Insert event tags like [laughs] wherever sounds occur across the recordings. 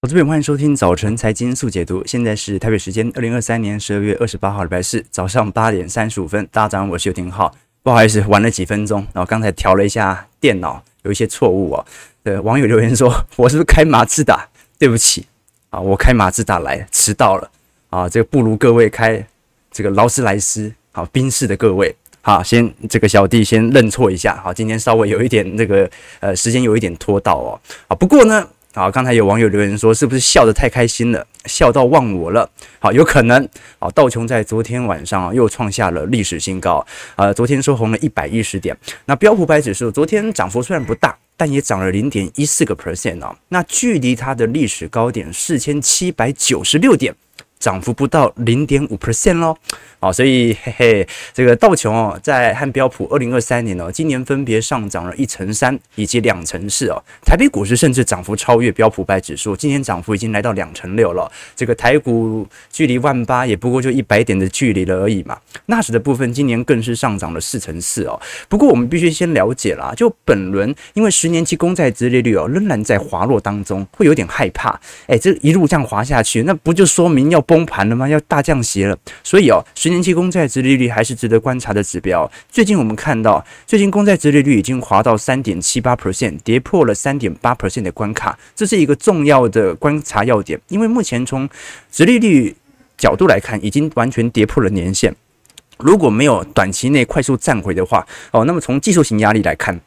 好，这边欢迎收听早晨财经速解读。现在是台北时间二零二三年十二月二十八号礼拜四早上八点三十五分。大家早上好，我是游廷浩。不好意思，晚了几分钟。然后刚才调了一下电脑，有一些错误哦。对，网友留言说，我是不是开马自达？对不起啊，我开马自达来迟到了啊。这个不如各位开这个劳斯莱斯好宾士的各位。好，先这个小弟先认错一下。好，今天稍微有一点这个呃时间有一点拖到哦。啊，不过呢，好，刚才有网友留言说，是不是笑得太开心了，笑到忘我了？好，有可能。好，道琼在昨天晚上又创下了历史新高，呃，昨天收红了一百一十点。那标普百指数昨天涨幅虽然不大，但也涨了零点一四个 percent 啊。那距离它的历史高点四千七百九十六点。涨幅不到零点五 percent 喽，好，所以嘿嘿，这个道琼哦，在和标普二零二三年哦，今年分别上涨了一成三以及两成四哦。台北股市甚至涨幅超越标普百指数，今年涨幅已经来到两成六了。这个台股距离万八也不过就一百点的距离了而已嘛。纳指的部分今年更是上涨了四成四哦。不过我们必须先了解啦，就本轮因为十年期公债殖利率哦仍然在滑落当中，会有点害怕。哎，这一路这样滑下去，那不就说明要？崩盘了吗？要大降息了，所以哦，十年期公债殖利率还是值得观察的指标。最近我们看到，最近公债殖利率已经滑到三点七八 percent，跌破了三点八 percent 的关卡，这是一个重要的观察要点。因为目前从殖利率角度来看，已经完全跌破了年线。如果没有短期内快速站回的话，哦，那么从技术型压力来看。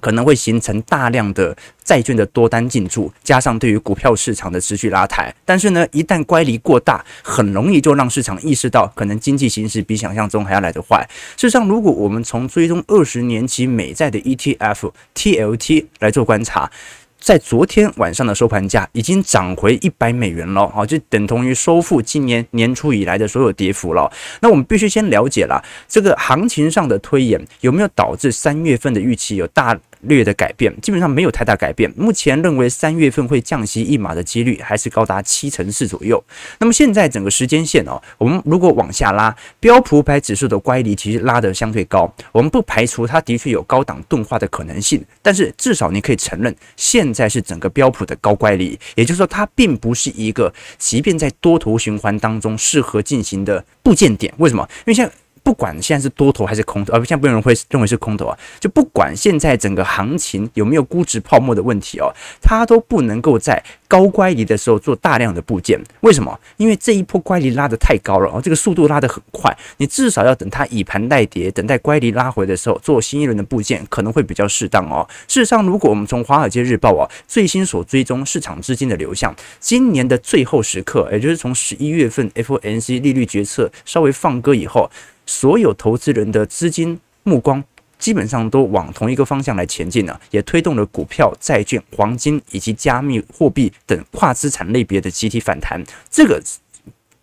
可能会形成大量的债券的多单进驻，加上对于股票市场的持续拉抬。但是呢，一旦乖离过大，很容易就让市场意识到，可能经济形势比想象中还要来得坏。事实上，如果我们从追踪二十年期美债的 ETF TLT 来做观察，在昨天晚上的收盘价已经涨回一百美元了，好，就等同于收复今年年初以来的所有跌幅了。那我们必须先了解了这个行情上的推演有没有导致三月份的预期有大略的改变？基本上没有太大改变。目前认为三月份会降息一码的几率还是高达七成四左右。那么现在整个时间线哦，我们如果往下拉，标普五百指数的乖离其实拉得相对高，我们不排除它的确有高档钝化的可能性，但是至少你可以承认现。现在是整个标普的高乖离，也就是说，它并不是一个即便在多头循环当中适合进行的部件点。为什么？因为现在。不管现在是多头还是空头，而现在不有人会认为是空头啊，就不管现在整个行情有没有估值泡沫的问题哦，它都不能够在高乖离的时候做大量的部件。为什么？因为这一波乖离拉得太高了哦，这个速度拉得很快，你至少要等它以盘带跌，等待乖离拉回的时候做新一轮的部件，可能会比较适当哦。事实上，如果我们从华尔街日报啊最新所追踪市场资金的流向，今年的最后时刻，也就是从十一月份 FOMC 利率决策稍微放歌以后。所有投资人的资金目光基本上都往同一个方向来前进了，也推动了股票、债券、黄金以及加密货币等跨资产类别的集体反弹。这个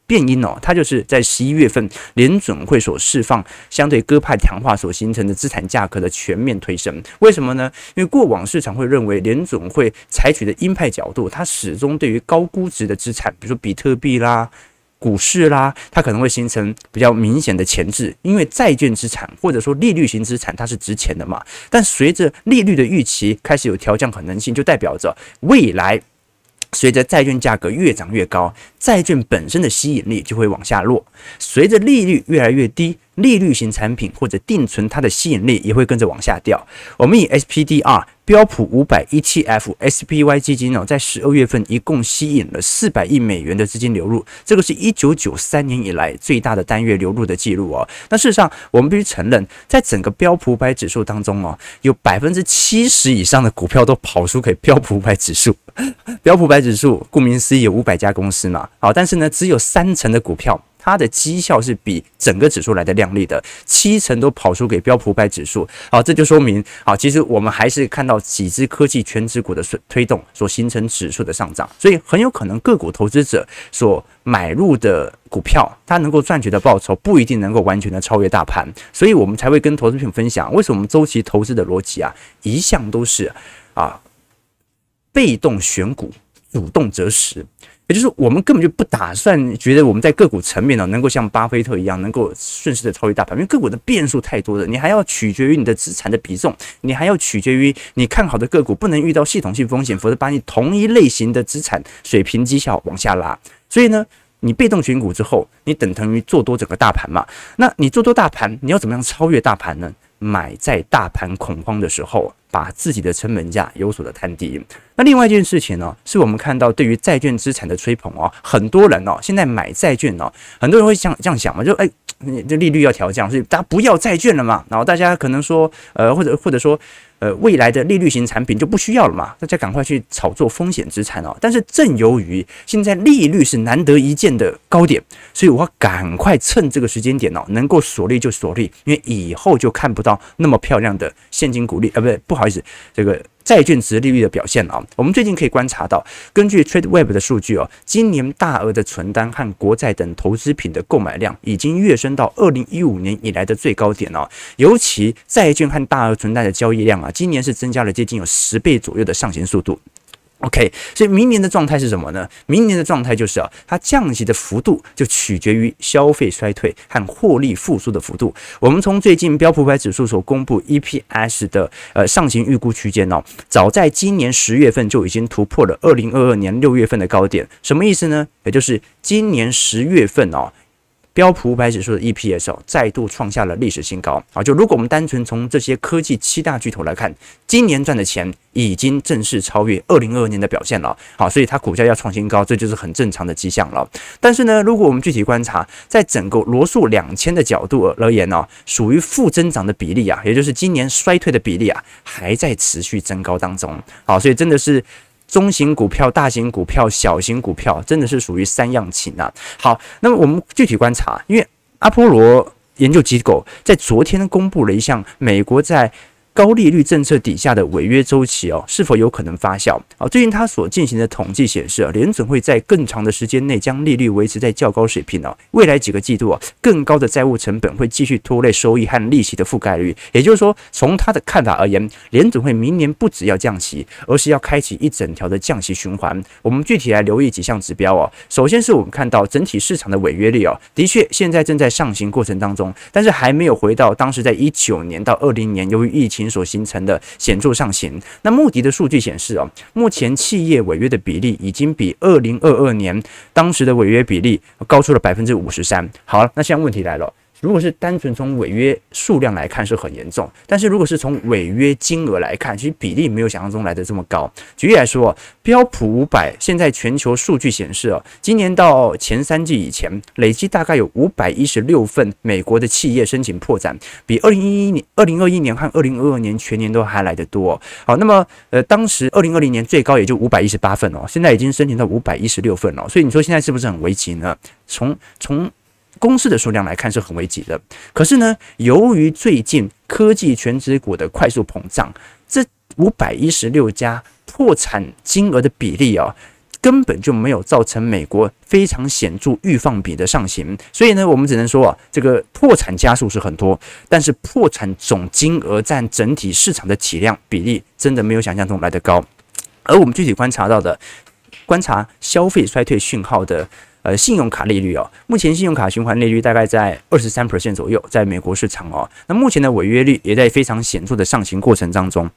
变因哦，它就是在十一月份联准会所释放相对鸽派强化所形成的资产价格的全面推升。为什么呢？因为过往市场会认为联准会采取的鹰派角度，它始终对于高估值的资产，比如说比特币啦。股市啦，它可能会形成比较明显的前置，因为债券资产或者说利率型资产它是值钱的嘛。但随着利率的预期开始有调降可能性，就代表着未来随着债券价格越涨越高，债券本身的吸引力就会往下落。随着利率越来越低，利率型产品或者定存它的吸引力也会跟着往下掉。我们以 SPDR。标普五百 ETF SPY 基金哦，在十二月份一共吸引了四百亿美元的资金流入，这个是一九九三年以来最大的单月流入的记录哦。那事实上，我们必须承认，在整个标普五百指数当中哦，有百分之七十以上的股票都跑输给标普五百指数。[laughs] 标普五百指数顾名思义有五百家公司嘛，好，但是呢，只有三成的股票。它的绩效是比整个指数来的亮丽的，七成都跑输给标普百指数，好，这就说明，啊，其实我们还是看到几只科技全指股的推动所形成指数的上涨，所以很有可能个股投资者所买入的股票，它能够赚取的报酬不一定能够完全的超越大盘，所以我们才会跟投资品分享，为什么我们周期投资的逻辑啊，一向都是啊，被动选股，主动择时。就是我们根本就不打算觉得我们在个股层面呢，能够像巴菲特一样，能够顺势的超越大盘，因为个股的变数太多了，你还要取决于你的资产的比重，你还要取决于你看好的个股不能遇到系统性风险，否则把你同一类型的资产水平绩效往下拉。所以呢，你被动选股之后，你等同于做多整个大盘嘛？那你做多大盘，你要怎么样超越大盘呢？买在大盘恐慌的时候，把自己的成本价有所的摊低。那另外一件事情呢，是我们看到对于债券资产的吹捧哦，很多人哦，现在买债券哦，很多人会想这样想嘛，就哎，这利率要调降，所以大家不要债券了嘛。然后大家可能说，呃，或者或者说。呃，未来的利率型产品就不需要了嘛？大家赶快去炒作风险资产哦。但是正由于现在利率是难得一见的高点，所以我赶快趁这个时间点哦，能够锁利就锁利，因为以后就看不到那么漂亮的现金股利啊，不对，不好好意思，这个。债券值利率的表现啊，我们最近可以观察到，根据 TradeWeb 的数据哦，今年大额的存单和国债等投资品的购买量已经跃升到二零一五年以来的最高点哦。尤其债券和大额存单的交易量啊，今年是增加了接近有十倍左右的上行速度。OK，所以明年的状态是什么呢？明年的状态就是啊，它降息的幅度就取决于消费衰退和获利复苏的幅度。我们从最近标普百指数所公布 EPS 的呃上行预估区间哦，早在今年十月份就已经突破了二零二二年六月份的高点。什么意思呢？也就是今年十月份哦。标普五百指数的 EPS 哦，再度创下了历史新高啊！就如果我们单纯从这些科技七大巨头来看，今年赚的钱已经正式超越二零二二年的表现了。好，所以它股价要创新高，这就是很正常的迹象了。但是呢，如果我们具体观察，在整个罗素两千的角度而言呢，属于负增长的比例啊，也就是今年衰退的比例啊，还在持续增高当中。好，所以真的是。中型股票、大型股票、小型股票，真的是属于三样情啊。好，那么我们具体观察，因为阿波罗研究机构在昨天公布了一项美国在。高利率政策底下的违约周期哦，是否有可能发酵？啊，最近他所进行的统计显示啊，联准会在更长的时间内将利率维持在较高水平哦。未来几个季度啊，更高的债务成本会继续拖累收益和利息的覆盖率。也就是说，从他的看法而言，联准会明年不只要降息，而是要开启一整条的降息循环。我们具体来留意几项指标哦。首先是我们看到整体市场的违约率哦，的确现在正在上行过程当中，但是还没有回到当时在一九年到二零年由于疫情。所形成的显著上行。那穆迪的数据显示哦，目前企业违约的比例已经比二零二二年当时的违约比例高出了百分之五十三。好了，那现在问题来了。如果是单纯从违约数量来看是很严重，但是如果是从违约金额来看，其实比例没有想象中来的这么高。举例来说，标普五百现在全球数据显示哦，今年到前三季以前，累计大概有五百一十六份美国的企业申请破产，比二零一一年、二零二一年和二零二二年全年都还来得多。好，那么呃，当时二零二零年最高也就五百一十八份哦，现在已经申请到五百一十六份了。所以你说现在是不是很危急呢？从从公司的数量来看是很危急的，可是呢，由于最近科技全职股的快速膨胀，这五百一十六家破产金额的比例啊，根本就没有造成美国非常显著预放比的上行，所以呢，我们只能说啊，这个破产家数是很多，但是破产总金额占整体市场的体量比例真的没有想象中来得高，而我们具体观察到的，观察消费衰退讯号的。呃，信用卡利率哦，目前信用卡循环利率大概在二十三 percent 左右，在美国市场哦，那目前的违约率也在非常显著的上行过程当中。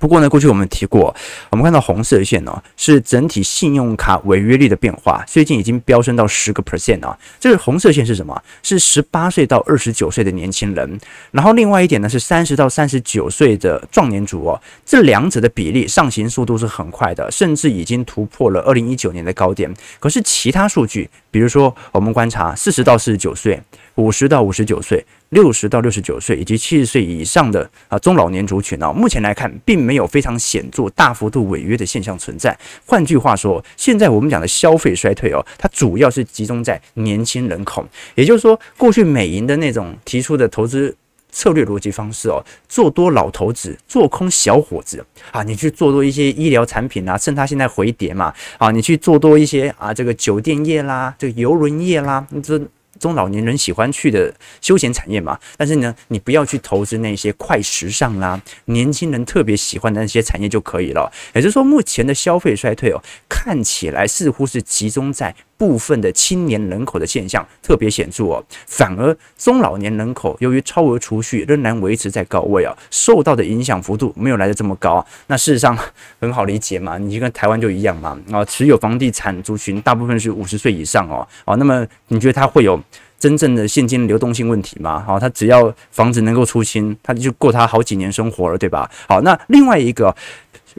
不过呢，过去我们提过，我们看到红色线哦，是整体信用卡违约率的变化，最近已经飙升到十个 percent 啊。这个红色线是什么？是十八岁到二十九岁的年轻人。然后另外一点呢，是三十到三十九岁的壮年组哦。这两者的比例上行速度是很快的，甚至已经突破了二零一九年的高点。可是其他数据，比如说我们观察四十到四十九岁。五十到五十九岁、六十到六十九岁以及七十岁以上的啊中老年族群啊，目前来看并没有非常显著、大幅度违约的现象存在。换句话说，现在我们讲的消费衰退哦，它主要是集中在年轻人口。也就是说，过去美银的那种提出的投资策略逻辑方式哦，做多老头子，做空小伙子啊，你去做多一些医疗产品啊，趁它现在回跌嘛啊，你去做多一些啊这个酒店业啦、这个邮轮业啦，这。中老年人喜欢去的休闲产业嘛。但是呢，你不要去投资那些快时尚啦、年轻人特别喜欢的那些产业就可以了。也就是说，目前的消费衰退哦，看起来似乎是集中在。部分的青年人口的现象特别显著哦，反而中老年人口由于超额储蓄仍然维持在高位啊，受到的影响幅度没有来得这么高。那事实上很好理解嘛，你就跟台湾就一样嘛啊，持有房地产族群大部分是五十岁以上哦哦，那么你觉得他会有真正的现金流动性问题吗？好，他只要房子能够出清，他就够他好几年生活了，对吧？好，那另外一个。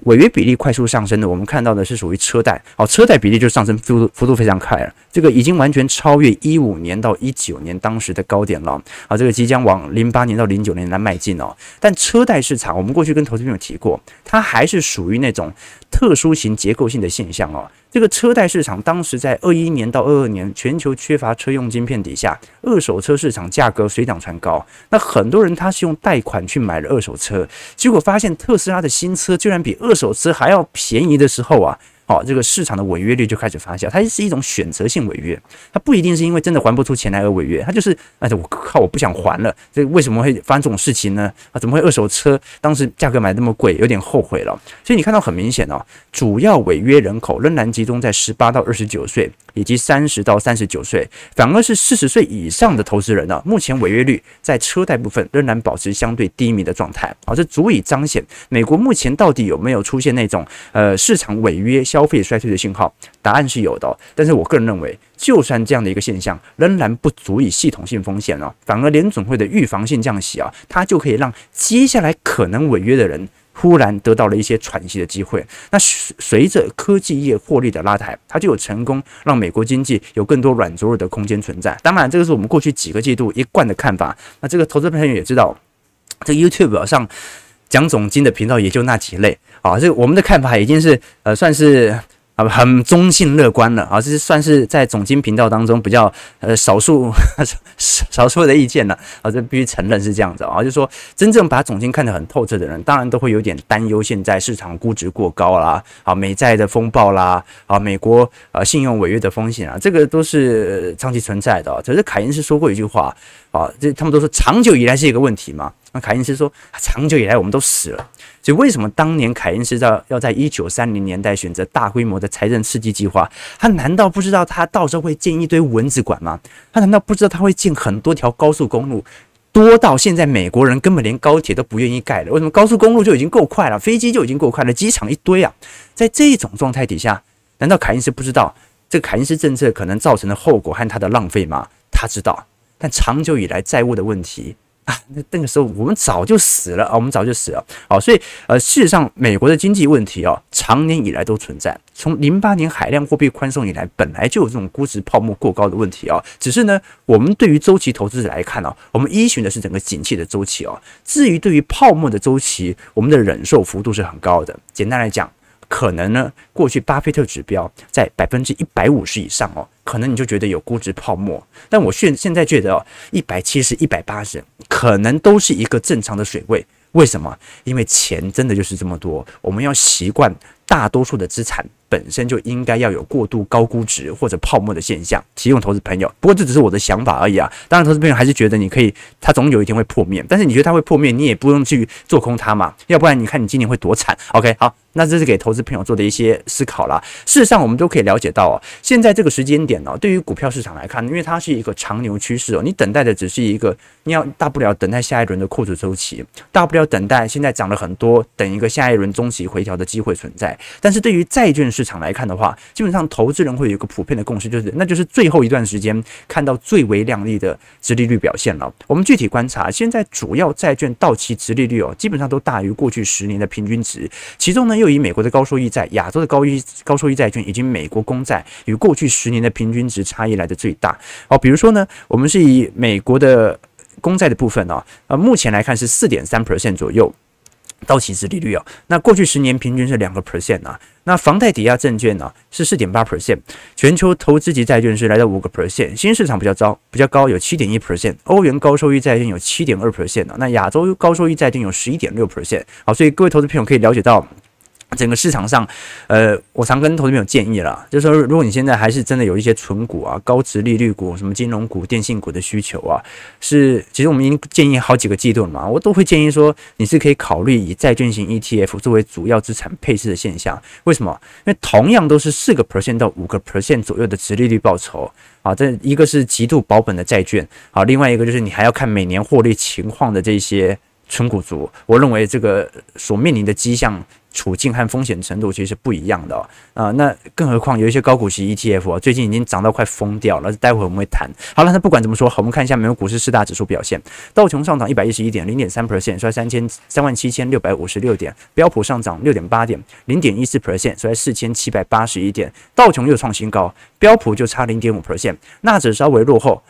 违约比例快速上升的，我们看到的是属于车贷，哦，车贷比例就上升幅度幅度非常快了，这个已经完全超越一五年到一九年当时的高点了，啊，这个即将往零八年到零九年来迈进哦。但车贷市场，我们过去跟投资朋友提过，它还是属于那种特殊型结构性的现象哦。这个车贷市场当时在二一年到二二年全球缺乏车用晶片底下，二手车市场价格水涨船高。那很多人他是用贷款去买了二手车，结果发现特斯拉的新车居然比二手车还要便宜的时候啊。哦，这个市场的违约率就开始发酵，它是一种选择性违约，它不一定是因为真的还不出钱来而违约，它就是，哎，我靠，我不想还了，这为什么会发生这种事情呢？啊，怎么会二手车当时价格买那么贵，有点后悔了。所以你看到很明显哦，主要违约人口仍然集中在十八到二十九岁以及三十到三十九岁，反而是四十岁以上的投资人呢，目前违约率在车贷部分仍然保持相对低迷的状态。好，这足以彰显美国目前到底有没有出现那种呃市场违约。消消费衰退的信号，答案是有的。但是我个人认为，就算这样的一个现象，仍然不足以系统性风险哦。反而联总会的预防性降息啊，它就可以让接下来可能违约的人忽然得到了一些喘息的机会。那随着科技业获利的拉抬，它就有成功让美国经济有更多软着陆的空间存在。当然，这个是我们过去几个季度一贯的看法。那这个投资朋友也知道，这个 YouTube 上。讲总经的频道也就那几类。啊，这我们的看法已经是呃算是啊很中性乐观了。啊，这是算是在总经频道当中比较呃少数 [laughs] 少数的意见了。啊，这必须承认是这样子啊，就是说真正把总经看得很透彻的人，当然都会有点担忧现在市场估值过高啦，啊美债的风暴啦，啊美国啊信用违约的风险啊，这个都是长期存在的。可是凯因斯说过一句话啊，这他们都说长久以来是一个问题嘛。那凯因斯说，长久以来我们都死了，所以为什么当年凯因斯要要在一九三零年代选择大规模的财政刺激计划？他难道不知道他到时候会建一堆蚊子馆吗？他难道不知道他会建很多条高速公路，多到现在美国人根本连高铁都不愿意盖了？为什么高速公路就已经够快了，飞机就已经够快了，机场一堆啊？在这种状态底下，难道凯因斯不知道这个凯因斯政策可能造成的后果和他的浪费吗？他知道，但长久以来债务的问题。啊，那那个时候我们早就死了啊，我们早就死了。好，所以呃，事实上，美国的经济问题啊，长年以来都存在。从零八年海量货币宽松以来，本来就有这种估值泡沫过高的问题啊。只是呢，我们对于周期投资者来看啊，我们依循的是整个景气的周期啊。至于对于泡沫的周期，我们的忍受幅度是很高的。简单来讲。可能呢，过去巴菲特指标在百分之一百五十以上哦，可能你就觉得有估值泡沫。但我现现在觉得哦，一百七十、一百八十，可能都是一个正常的水位。为什么？因为钱真的就是这么多，我们要习惯大多数的资产本身就应该要有过度高估值或者泡沫的现象。提供投资朋友，不过这只是我的想法而已啊。当然，投资朋友还是觉得你可以，它总有一天会破灭。但是你觉得它会破灭，你也不用去做空它嘛，要不然你看你今年会多惨。OK，好。那这是给投资朋友做的一些思考啦。事实上，我们都可以了解到哦，现在这个时间点呢，对于股票市场来看，因为它是一个长牛趋势哦，你等待的只是一个，你要大不了等待下一轮的扩储周期，大不了等待现在涨了很多，等一个下一轮中期回调的机会存在。但是对于债券市场来看的话，基本上投资人会有一个普遍的共识，就是那就是最后一段时间看到最为亮丽的殖利率表现了。我们具体观察，现在主要债券到期殖利率哦，基本上都大于过去十年的平均值，其中呢。就以美国的高收益债、亚洲的高一高收益债券以及美国公债与过去十年的平均值差异来的最大。好，比如说呢，我们是以美国的公债的部分啊，呃，目前来看是四点三 percent 左右到期值利率啊。那过去十年平均是两个 percent 啊。那房贷抵押证券呢是四点八 percent，全球投资级债券是来到五个 percent，新市场比较糟，比较高有七点一 percent，欧元高收益债券有七点二 percent 啊。那亚洲高收益债券有十一点六 percent。好，所以各位投资朋友可以了解到。整个市场上，呃，我常跟投资朋友建议了，就是说，如果你现在还是真的有一些存股啊、高值利率股、什么金融股、电信股的需求啊，是，其实我们已经建议好几个季度了嘛，我都会建议说，你是可以考虑以债券型 ETF 作为主要资产配置的现象。为什么？因为同样都是四个 percent 到五个 percent 左右的值利率报酬啊，这一个是极度保本的债券啊，另外一个就是你还要看每年获利情况的这些存股族，我认为这个所面临的迹象。处境和风险程度其实是不一样的啊、哦呃，那更何况有一些高股息 ETF 啊，最近已经涨到快疯掉了。待会我们会谈。好了，那不管怎么说，我们看一下美国股市四大指数表现。道琼上涨一百一十一点，零点三 percent，收在三千三万七千六百五十六点。标普上涨六点八点，零点一四 percent，收在四千七百八十一点。道琼又创新高，标普就差零点五 percent，纳指稍微落后。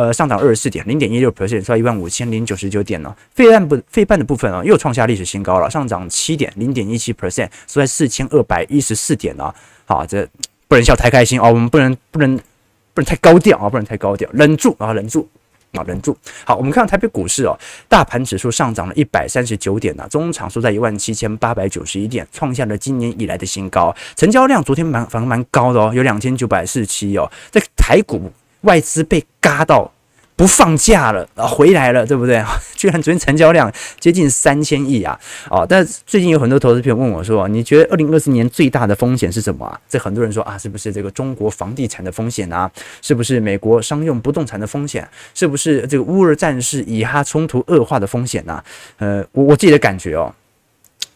呃，上涨二十四点，零点一六 percent，收在一万五千零九十九点呢。费半不费半的部分啊，又创下历史新高了，上涨七点，零点一七 percent，收在四千二百一十四点呢。好，这不能笑太开心哦，我们不能不能不能太高调啊，不能太高调，忍住啊，忍住啊，忍住。好，我们看台北股市哦，大盘指数上涨了一百三十九点呢，中场收在一万七千八百九十一点，创下了今年以来的新高。成交量昨天蛮反而蛮高的哦，有两千九百四十七哦，这个台股。外资被嘎到不放假了啊，回来了，对不对？[laughs] 居然昨天成交量接近三千亿啊！哦，但最近有很多投资朋友问我说：“你觉得二零二四年最大的风险是什么啊？”这很多人说啊，是不是这个中国房地产的风险啊？是不是美国商用不动产的风险？是不是这个乌俄战事以哈冲突恶化的风险啊？呃，我我自己的感觉哦，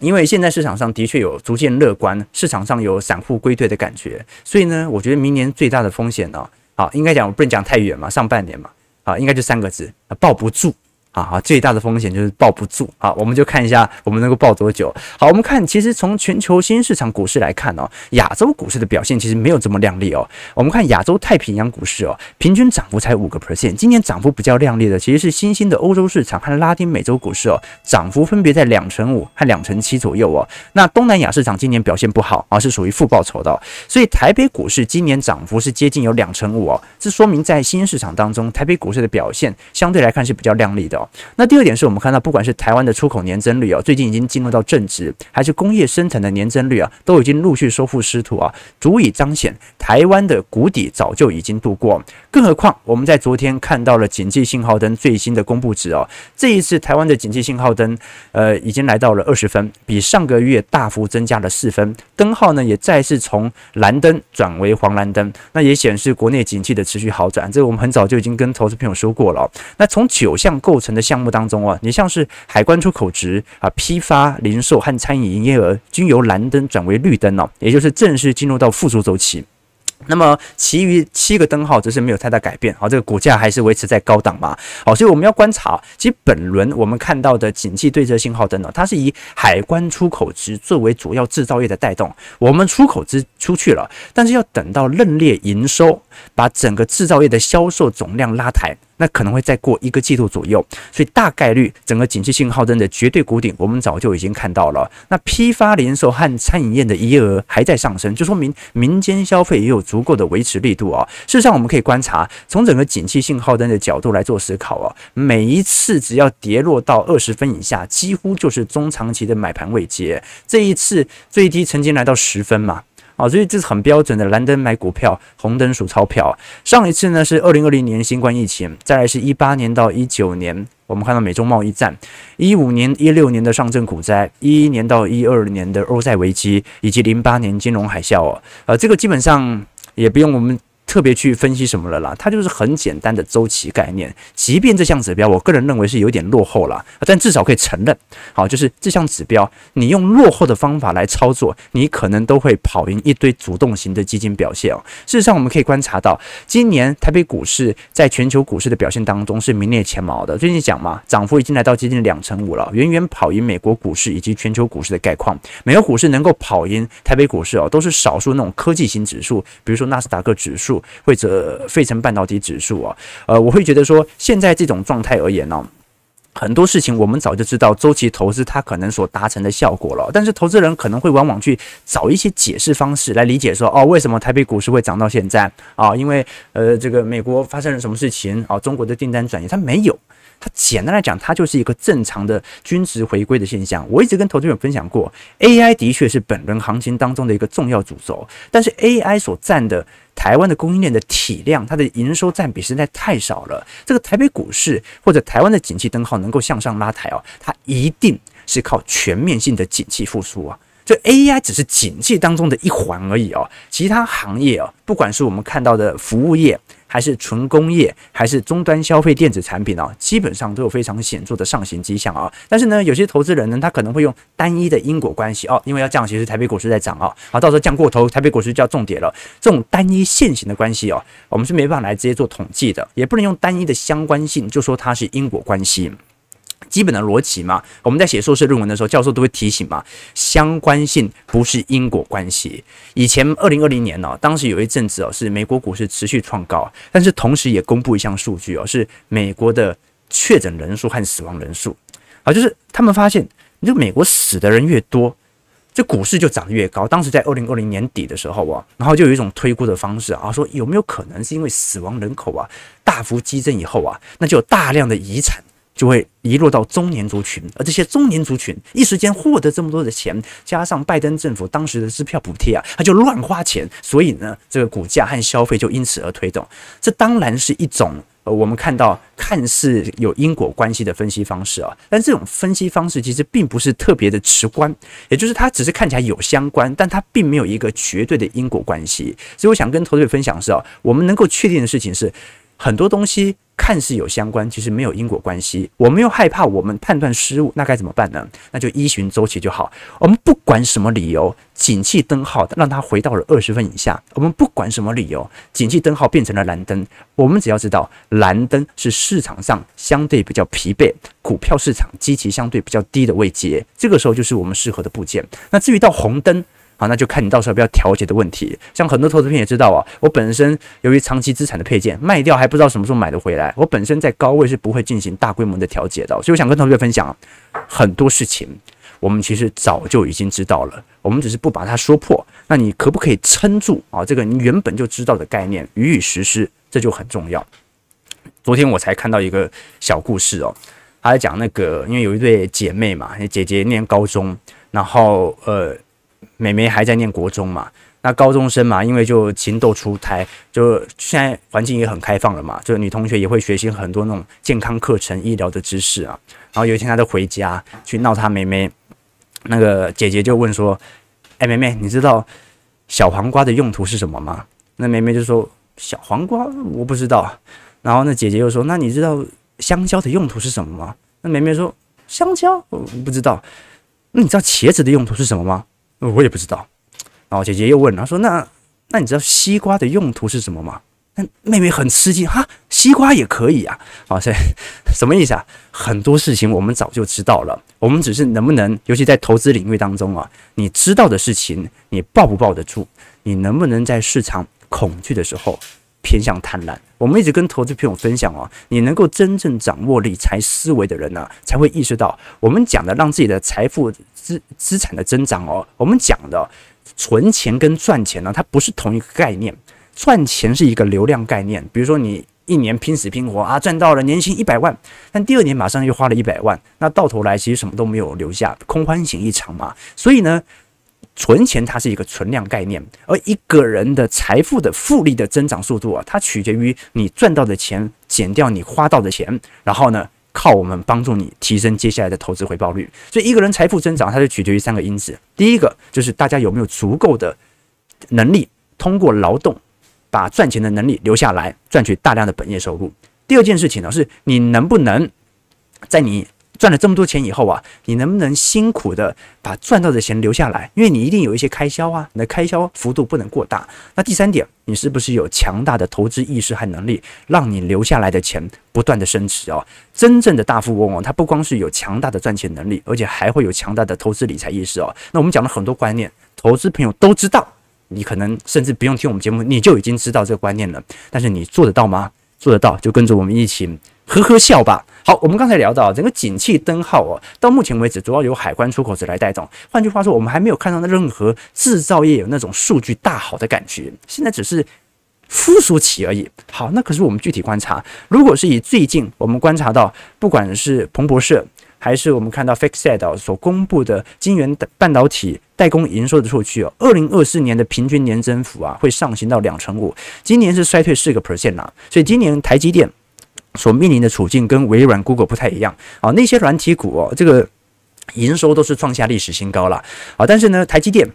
因为现在市场上的确有逐渐乐观，市场上有散户归队的感觉，所以呢，我觉得明年最大的风险呢、好，应该讲我不能讲太远嘛，上半年嘛，啊，应该就三个字，抱不住。啊，最大的风险就是抱不住。啊，我们就看一下我们能够抱多久。好，我们看，其实从全球新兴市场股市来看哦，亚洲股市的表现其实没有这么亮丽哦。我们看亚洲太平洋股市哦，平均涨幅才五个 percent。今年涨幅比较亮丽的其实是新兴的欧洲市场和拉丁美洲股市哦，涨幅分别在两成五和两成七左右哦。那东南亚市场今年表现不好啊，是属于负报酬的哦。所以台北股市今年涨幅是接近有两成五哦，这说明在新兴市场当中，台北股市的表现相对来看是比较亮丽的哦。那第二点是我们看到，不管是台湾的出口年增率啊，最近已经进入到正值，还是工业生产的年增率啊，都已经陆续收复失土啊，足以彰显台湾的谷底早就已经度过。更何况我们在昨天看到了警戒信号灯最新的公布值哦，这一次台湾的警戒信号灯呃已经来到了二十分，比上个月大幅增加了四分，灯号呢也再次从蓝灯转为黄蓝灯，那也显示国内景气的持续好转。这个我们很早就已经跟投资朋友说过了。那从九项构成的项目当中啊，你像是海关出口值啊、批发、零售和餐饮营业额均由蓝灯转为绿灯了，也就是正式进入到复苏周期。那么，其余七个灯号则是没有太大改变，好，这个股价还是维持在高档嘛，好，所以我们要观察，其实本轮我们看到的景气对策信号灯呢，它是以海关出口值作为主要制造业的带动，我们出口值出去了，但是要等到认列营收，把整个制造业的销售总量拉抬。那可能会再过一个季度左右，所以大概率整个景气信号灯的绝对谷底，我们早就已经看到了。那批发零售和餐饮业的营业额还在上升，就说明民间消费也有足够的维持力度啊。事实上，我们可以观察，从整个景气信号灯的角度来做思考啊，每一次只要跌落到二十分以下，几乎就是中长期的买盘位阶。这一次最低曾经来到十分嘛。啊，所以这是很标准的蓝灯买股票，红灯数钞票。上一次呢是二零二零年新冠疫情，再来是一八年到一九年，我们看到美中贸易战，一五年、一六年的上证股灾，一一年到一二年的欧债危机，以及零八年金融海啸哦。呃，这个基本上也不用我们。特别去分析什么了啦？它就是很简单的周期概念。即便这项指标，我个人认为是有点落后了，但至少可以承认，好，就是这项指标，你用落后的方法来操作，你可能都会跑赢一堆主动型的基金表现哦。事实上，我们可以观察到，今年台北股市在全球股市的表现当中是名列前茅的。最近讲嘛，涨幅已经来到接近两成五了，远远跑赢美国股市以及全球股市的概况。美国股市能够跑赢台北股市哦，都是少数那种科技型指数，比如说纳斯达克指数。或者费城半导体指数啊，呃，我会觉得说，现在这种状态而言呢、很多事情我们早就知道，周期投资它可能所达成的效果了，但是投资人可能会往往去找一些解释方式来理解说，哦，为什么台北股市会涨到现在啊？因为呃，这个美国发生了什么事情啊？中国的订单转移，它没有。它简单来讲，它就是一个正常的均值回归的现象。我一直跟投资者分享过，AI 的确是本轮行情当中的一个重要主轴，但是 AI 所占的台湾的供应链的体量，它的营收占比实在太少了。这个台北股市或者台湾的景气灯号能够向上拉抬哦，它一定是靠全面性的景气复苏啊。这 AI 只是景气当中的一环而已哦，其他行业哦，不管是我们看到的服务业，还是纯工业，还是终端消费电子产品啊，基本上都有非常显著的上行迹象啊。但是呢，有些投资人呢，他可能会用单一的因果关系哦，因为要降息，是台北股市在涨啊，啊，到时候降过头，台北股市就要重跌了。这种单一线型的关系哦，我们是没办法来直接做统计的，也不能用单一的相关性就说它是因果关系。基本的逻辑嘛，我们在写硕士论文的时候，教授都会提醒嘛，相关性不是因果关系。以前二零二零年呢、当时有一阵子哦，是美国股市持续创高，但是同时也公布一项数据哦，是美国的确诊人数和死亡人数啊，就是他们发现，你就美国死的人越多，这股市就涨得越高。当时在二零二零年底的时候啊，然后就有一种推估的方式啊，说有没有可能是因为死亡人口啊大幅激增以后啊，那就有大量的遗产。就会遗落到中年族群，而这些中年族群一时间获得这么多的钱，加上拜登政府当时的支票补贴啊，他就乱花钱，所以呢，这个股价和消费就因此而推动。这当然是一种呃，我们看到看似有因果关系的分析方式啊，但这种分析方式其实并不是特别的直观，也就是它只是看起来有相关，但它并没有一个绝对的因果关系。所以我想跟投资者分享的是啊，我们能够确定的事情是。很多东西看似有相关，其实没有因果关系。我们又害怕我们判断失误，那该怎么办呢？那就依循周期就好。我们不管什么理由，景气灯号让它回到了二十分以下。我们不管什么理由，景气灯号变成了蓝灯。我们只要知道蓝灯是市场上相对比较疲惫，股票市场积极相对比较低的位阶，这个时候就是我们适合的部件。那至于到红灯。好，那就看你到时候要不要调节的问题。像很多投资朋友也知道啊，我本身由于长期资产的配件卖掉，还不知道什么时候买得回来。我本身在高位是不会进行大规模的调节的，所以我想跟同学分享很多事情，我们其实早就已经知道了，我们只是不把它说破。那你可不可以撑住啊？这个你原本就知道的概念予以实施，这就很重要。昨天我才看到一个小故事哦，他在讲那个，因为有一对姐妹嘛，姐姐念高中，然后呃。妹妹还在念国中嘛，那高中生嘛，因为就情窦初开，就现在环境也很开放了嘛，就女同学也会学习很多那种健康课程、医疗的知识啊。然后有一天，她就回家去闹她妹妹，那个姐姐就问说：“哎，妹妹，你知道小黄瓜的用途是什么吗？”那妹妹就说：“小黄瓜我不知道。”然后那姐姐又说：“那你知道香蕉的用途是什么吗？”那妹妹说：“香蕉我不知道。”那你知道茄子的用途是什么吗？我也不知道，然后姐姐又问她，说：“那那你知道西瓜的用途是什么吗？”那妹妹很吃惊，哈，西瓜也可以啊！啊，这什么意思啊？很多事情我们早就知道了，我们只是能不能，尤其在投资领域当中啊，你知道的事情，你抱不抱得住？你能不能在市场恐惧的时候偏向贪婪？我们一直跟投资朋友分享哦，你能够真正掌握理财思维的人呢，才会意识到我们讲的让自己的财富。资资产的增长哦，我们讲的存钱跟赚钱呢，它不是同一个概念。赚钱是一个流量概念，比如说你一年拼死拼活啊，赚到了年薪一百万，但第二年马上又花了一百万，那到头来其实什么都没有留下，空欢喜一场嘛。所以呢，存钱它是一个存量概念，而一个人的财富的复利的增长速度啊，它取决于你赚到的钱减掉你花到的钱，然后呢，靠我们帮助你提升接下来的投资回报率，所以一个人财富增长，它就取决于三个因子。第一个就是大家有没有足够的能力，通过劳动把赚钱的能力留下来，赚取大量的本业收入。第二件事情呢，是你能不能在你赚了这么多钱以后啊，你能不能辛苦的把赚到的钱留下来？因为你一定有一些开销啊，你的开销幅度不能过大。那第三点，你是不是有强大的投资意识和能力，让你留下来的钱不断的升值哦？真正的大富翁哦，他不光是有强大的赚钱能力，而且还会有强大的投资理财意识哦。那我们讲了很多观念，投资朋友都知道，你可能甚至不用听我们节目，你就已经知道这个观念了。但是你做得到吗？做得到，就跟着我们一起。呵呵笑吧。好，我们刚才聊到整个景气灯号哦，到目前为止主要由海关出口值来带动。换句话说，我们还没有看到任何制造业有那种数据大好的感觉。现在只是复苏期而已。好，那可是我们具体观察，如果是以最近我们观察到，不管是彭博社还是我们看到 FactSet 所公布的晶圆半导体代工营收的数据哦，二零二四年的平均年增幅啊会上行到两成五，今年是衰退四个 percent 啦。所以今年台积电所面临的处境跟微软、Google 不太一样啊，那些软体股哦，这个营收都是创下历史新高了啊，但是呢，台积电。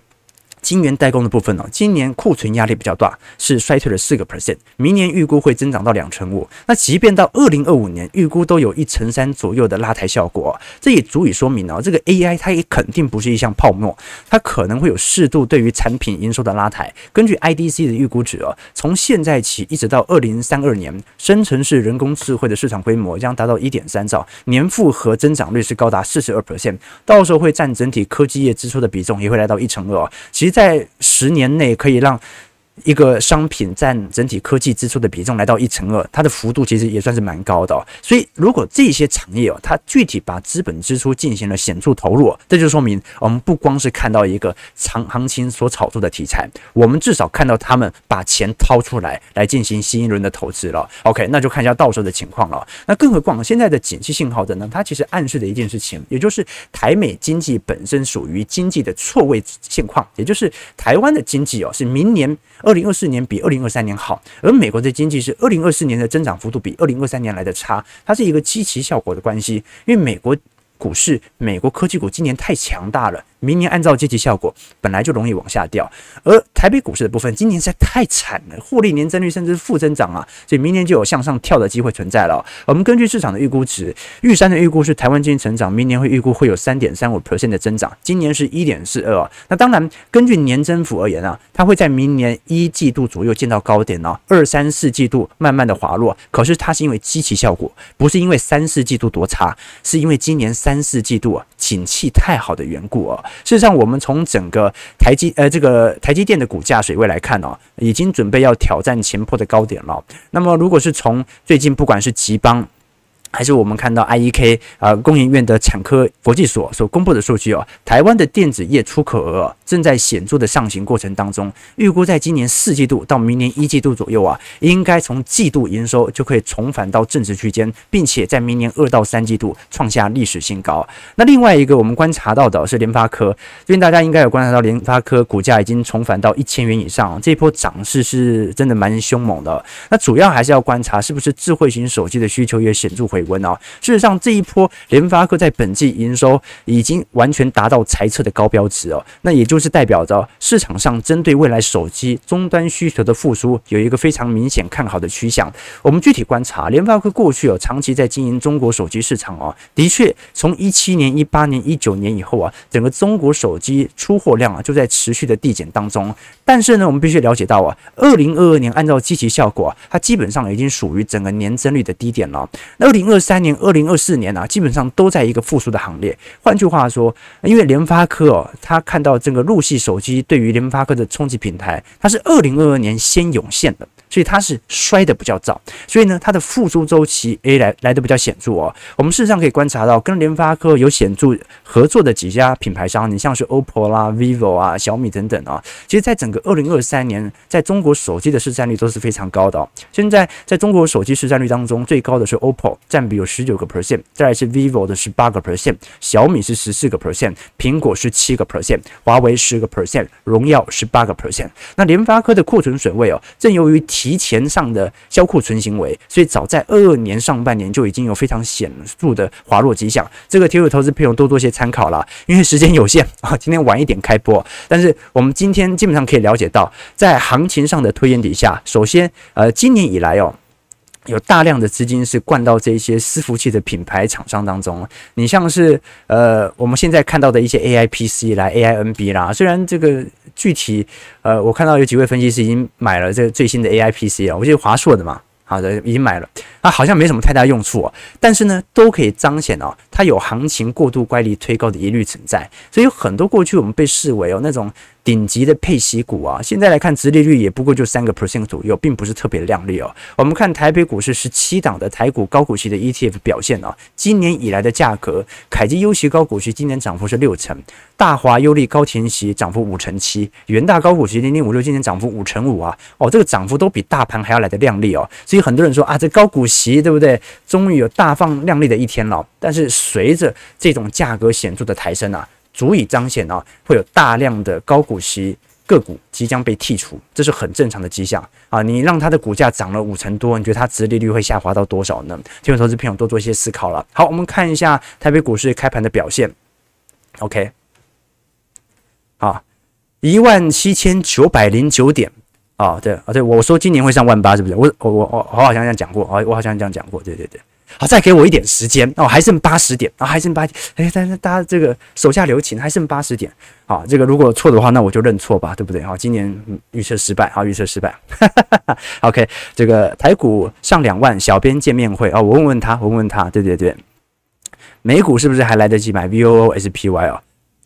晶圆代工的部分呢，今年库存压力比较大，是衰退了四个 percent，明年预估会增长到两成五。那即便到二零二五年，预估都有一成三左右的拉抬效果，这也足以说明哦，这个 AI 它也肯定不是一项泡沫，它可能会有适度对于产品营收的拉抬。根据 IDC 的预估值啊，从现在起一直到二零三二年，生成式人工智慧的市场规模将达到一点三兆，年复合增长率是高达四十二 percent，到时候会占整体科技业支出的比重也会来到一成二。其实。在十年内可以让。一个商品占整体科技支出的比重来到一成二，它的幅度其实也算是蛮高的。所以，如果这些产业哦，它具体把资本支出进行了显著投入，这就说明我们不光是看到一个长行情所炒作的题材，我们至少看到他们把钱掏出来来进行新一轮的投资了。OK，那就看一下到时候的情况了。那更何况现在的景气信号的呢？它其实暗示的一件事情，也就是台美经济本身属于经济的错位现况，也就是台湾的经济哦，是明年。二零二四年比二零二三年好，而美国的经济是二零二四年的增长幅度比二零二三年来的差，它是一个积极效果的关系，因为美国股市、美国科技股今年太强大了。明年按照积极效果，本来就容易往下掉，而台北股市的部分今年实在太惨了，获利年增率甚至负增长啊，所以明年就有向上跳的机会存在了。我们根据市场的预估值，玉山的预估是台湾经济成长明年会预估会有三点三五 percent 的增长，今年是一点四二。那当然，根据年增幅而言啊，它会在明年一季度左右见到高点呢，二三四季度慢慢的滑落。可是它是因为积极效果，不是因为三四季度多差，是因为今年三四季度啊景气太好的缘故啊。事实上，我们从整个台积呃这个台积电的股价水位来看哦，已经准备要挑战前破的高点了。那么，如果是从最近不管是吉邦，还是我们看到 IEK 啊，工研院的产科国际所所公布的数据哦，台湾的电子业出口额正在显著的上行过程当中，预估在今年四季度到明年一季度左右啊，应该从季度营收就可以重返到正值区间，并且在明年二到三季度创下历史新高。那另外一个我们观察到的是联发科，最近大家应该有观察到联发科股价已经重返到一千元以上，这一波涨势是真的蛮凶猛的。那主要还是要观察是不是智慧型手机的需求也显著回。水温啊，事实上这一波联发科在本季营收已经完全达到财测的高标值哦，那也就是代表着市场上针对未来手机终端需求的复苏有一个非常明显看好的趋向。我们具体观察联发科过去哦长期在经营中国手机市场哦，的确从一七年、一八年、一九年以后啊，整个中国手机出货量啊就在持续的递减当中。但是呢，我们必须了解到啊，二零二二年按照积极效果，它基本上已经属于整个年增率的低点了。那二零二三年、二零二四年啊，基本上都在一个复苏的行列。换句话说，因为联发科哦，他看到这个入系手机对于联发科的冲击平台，它是二零二二年先涌现的。所以它是摔得比较早，所以呢，它的复苏周期诶来来的比较显著哦。我们事实上可以观察到，跟联发科有显著合作的几家品牌商，你像是 OPPO 啦、vivo 啊、小米等等啊，其实在整个二零二三年，在中国手机的市占率都是非常高的哦。现在在中国手机市占率当中，最高的是 OPPO，占比有十九个 percent，再来是 vivo 的十八个 percent，小米是十四个 percent，苹果是七个 percent，华为十个 percent，荣耀十八个 percent。那联发科的库存水位哦，正由于提前上的销库存行为，所以早在二二年上半年就已经有非常显著的滑落迹象。这个铁路投资朋友多多些参考了，因为时间有限啊，今天晚一点开播。但是我们今天基本上可以了解到，在行情上的推演底下，首先，呃，今年以来哦。有大量的资金是灌到这些伺服器的品牌厂商当中，你像是呃我们现在看到的一些 AI PC 啦、AI NB 啦，虽然这个具体呃我看到有几位分析师已经买了这个最新的 AI PC 啊，我记得华硕的嘛。好的，已经买了，啊好像没什么太大用处哦，但是呢，都可以彰显哦，它有行情过度乖离推高的疑虑存在，所以有很多过去我们被视为哦那种顶级的配息股啊，现在来看，殖利率也不过就三个 percent 左右，并不是特别亮丽哦。我们看台北股市十七档的台股高股息的 ETF 表现啊，今年以来的价格，凯基优息高股息今年涨幅是六成，大华优利高填息涨幅五成七，元大高股息零零五六今年涨幅五成五啊，哦，这个涨幅都比大盘还要来得亮丽哦。所以很多人说啊，这高股息对不对？终于有大放亮丽的一天了。但是随着这种价格显著的抬升啊。足以彰显啊，会有大量的高股息个股即将被剔除，这是很正常的迹象啊！你让它的股价涨了五成多，你觉得它殖利率会下滑到多少呢？请投资朋友多做一些思考了。好，我们看一下台北股市开盘的表现。OK，好，一万七千九百零九点啊，对啊，对，我说今年会上万八，是不是？我我我我好像这样讲过啊，我好像这样讲过，对对对。好，再给我一点时间哦，还剩八十点啊，还剩八点，哎，但是大家这个手下留情，还剩八十点啊，这个如果错的话，那我就认错吧，对不对？好，今年预测失败，好，预测失败。哈哈哈 OK，这个台股上两万，小编见面会啊，我问问他，我问问他，对对对，美股是不是还来得及买 VOO SPY 哦？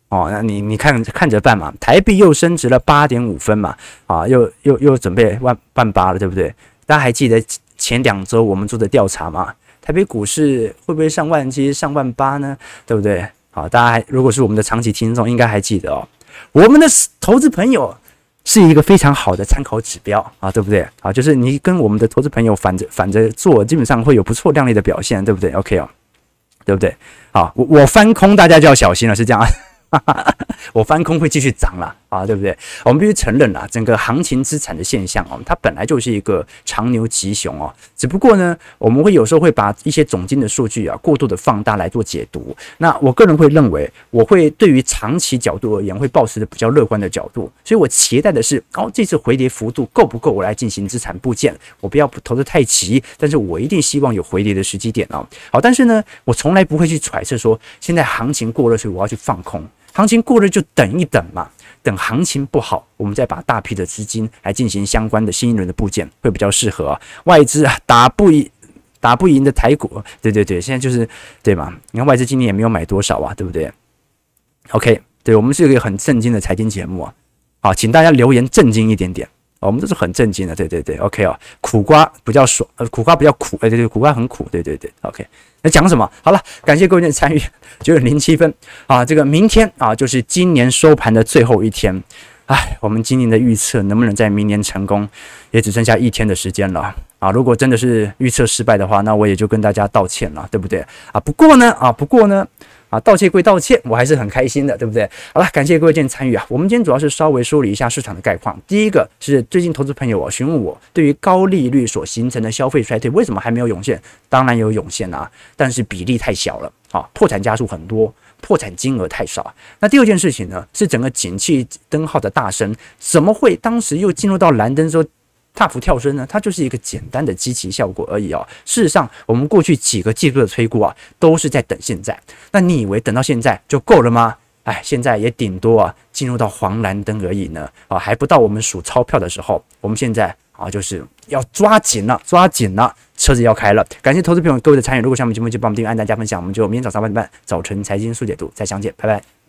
哦，那你你看看着办嘛，台币又升值了八点五分嘛，啊，又又又准备万万八了，对不对？大家还记得前两周我们做的调查吗？台北股市会不会上万七、上万八呢？对不对？好，大家还如果是我们的长期听众，应该还记得哦。我们的投资朋友是一个非常好的参考指标啊，对不对？啊，就是你跟我们的投资朋友反着反着做，基本上会有不错亮丽的表现，对不对？OK 哦，对不对？好，我我翻空，大家就要小心了，是这样啊。[laughs] 我翻空会继续涨了啊，对不对？我们必须承认啦，整个行情资产的现象哦，它本来就是一个长牛吉熊哦。只不过呢，我们会有时候会把一些总金的数据啊过度的放大来做解读。那我个人会认为，我会对于长期角度而言，会保持的比较乐观的角度。所以我期待的是，哦，这次回跌幅度够不够我来进行资产部件？我不要投得太急，但是我一定希望有回跌的时机点哦。好，但是呢，我从来不会去揣测说，现在行情过热，所以我要去放空。行情过热就等一等嘛，等行情不好，我们再把大批的资金来进行相关的新一轮的部件，会比较适合啊。外资啊，打不赢，打不赢的台股，对对对，现在就是对嘛？你看外资今年也没有买多少啊，对不对？OK，对，我们是一个很震惊的财经节目啊，好，请大家留言震惊一点点。我们都是很正经的，对对对，OK 哦，苦瓜比较爽，呃，苦瓜比较苦，哎，对对，苦瓜很苦，对对对，OK。那讲什么？好了，感谢各位的参与，九点零七分啊，这个明天啊，就是今年收盘的最后一天，哎，我们今年的预测能不能在明年成功，也只剩下一天的时间了啊！如果真的是预测失败的话，那我也就跟大家道歉了，对不对啊？不过呢，啊，不过呢。啊，道歉归道歉，我还是很开心的，对不对？好了，感谢各位今天参与啊。我们今天主要是稍微梳理一下市场的概况。第一个是最近投资朋友啊询问我，对于高利率所形成的消费衰退，为什么还没有涌现？当然有涌现啊，但是比例太小了啊，破产家数很多，破产金额太少。那第二件事情呢，是整个景气灯号的大升，怎么会当时又进入到蓝灯说？大幅跳升呢，它就是一个简单的积极效果而已哦。事实上，我们过去几个季度的推估啊，都是在等现在。那你以为等到现在就够了吗？哎，现在也顶多啊进入到黄蓝灯而已呢。啊，还不到我们数钞票的时候。我们现在啊，就是要抓紧了，抓紧了，车子要开了。感谢投资朋友各位的参与。如果想我们节目就帮我们订阅、按赞、加分享。我们就明天早上八点半早晨财经速解读再相见，拜拜。